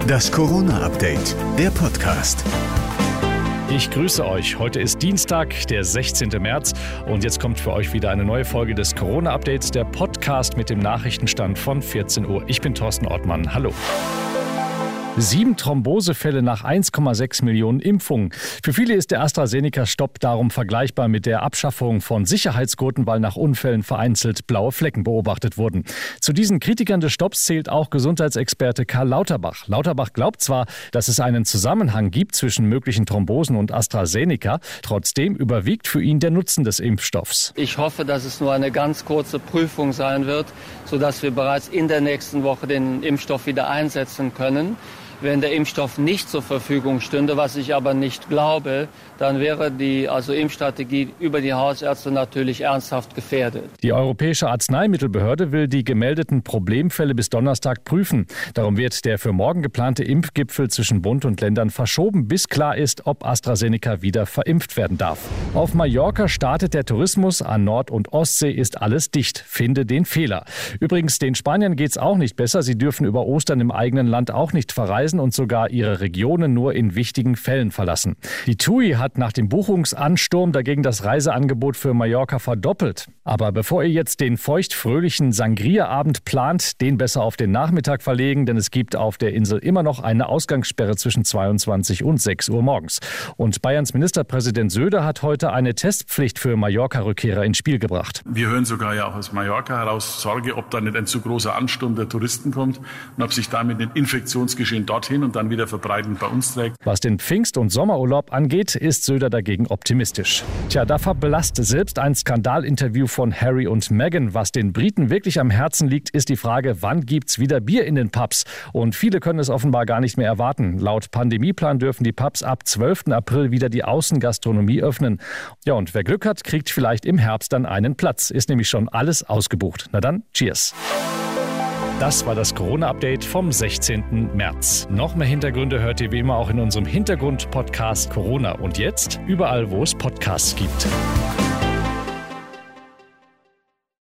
Das Corona-Update, der Podcast. Ich grüße euch. Heute ist Dienstag, der 16. März und jetzt kommt für euch wieder eine neue Folge des Corona-Updates, der Podcast mit dem Nachrichtenstand von 14 Uhr. Ich bin Thorsten Ortmann. Hallo. Sieben Thrombosefälle nach 1,6 Millionen Impfungen. Für viele ist der AstraZeneca-Stopp darum vergleichbar mit der Abschaffung von Sicherheitsgurten, weil nach Unfällen vereinzelt blaue Flecken beobachtet wurden. Zu diesen Kritikern des Stopps zählt auch Gesundheitsexperte Karl Lauterbach. Lauterbach glaubt zwar, dass es einen Zusammenhang gibt zwischen möglichen Thrombosen und AstraZeneca, trotzdem überwiegt für ihn der Nutzen des Impfstoffs. Ich hoffe, dass es nur eine ganz kurze Prüfung sein wird, sodass wir bereits in der nächsten Woche den Impfstoff wieder einsetzen können. Wenn der Impfstoff nicht zur Verfügung stünde, was ich aber nicht glaube, dann wäre die also Impfstrategie über die Hausärzte natürlich ernsthaft gefährdet. Die Europäische Arzneimittelbehörde will die gemeldeten Problemfälle bis Donnerstag prüfen. Darum wird der für morgen geplante Impfgipfel zwischen Bund und Ländern verschoben, bis klar ist, ob AstraZeneca wieder verimpft werden darf. Auf Mallorca startet der Tourismus, an Nord- und Ostsee ist alles dicht. Finde den Fehler. Übrigens, den Spaniern geht es auch nicht besser. Sie dürfen über Ostern im eigenen Land auch nicht verreisen reisen und sogar ihre Regionen nur in wichtigen Fällen verlassen. Die TUI hat nach dem Buchungsansturm dagegen das Reiseangebot für Mallorca verdoppelt. Aber bevor ihr jetzt den feuchtfröhlichen Sangria-Abend plant, den besser auf den Nachmittag verlegen, denn es gibt auf der Insel immer noch eine Ausgangssperre zwischen 22 und 6 Uhr morgens. Und Bayerns Ministerpräsident Söder hat heute eine Testpflicht für Mallorca-Rückkehrer ins Spiel gebracht. Wir hören sogar ja auch aus Mallorca heraus Sorge, ob da nicht ein zu großer Ansturm der Touristen kommt und ob sich damit ein Infektionsgeschehen dort dorthin und dann wieder verbreitend bei uns trägt. Was den Pfingst- und Sommerurlaub angeht, ist Söder dagegen optimistisch. Tja, da verblasst selbst ein Skandalinterview von Harry und Meghan. Was den Briten wirklich am Herzen liegt, ist die Frage, wann gibt's wieder Bier in den Pubs? Und viele können es offenbar gar nicht mehr erwarten. Laut Pandemieplan dürfen die Pubs ab 12. April wieder die Außengastronomie öffnen. Ja, und wer Glück hat, kriegt vielleicht im Herbst dann einen Platz. Ist nämlich schon alles ausgebucht. Na dann, cheers. Das war das Corona-Update vom 16. März. Noch mehr Hintergründe hört ihr wie immer auch in unserem Hintergrund-Podcast Corona. Und jetzt überall, wo es Podcasts gibt.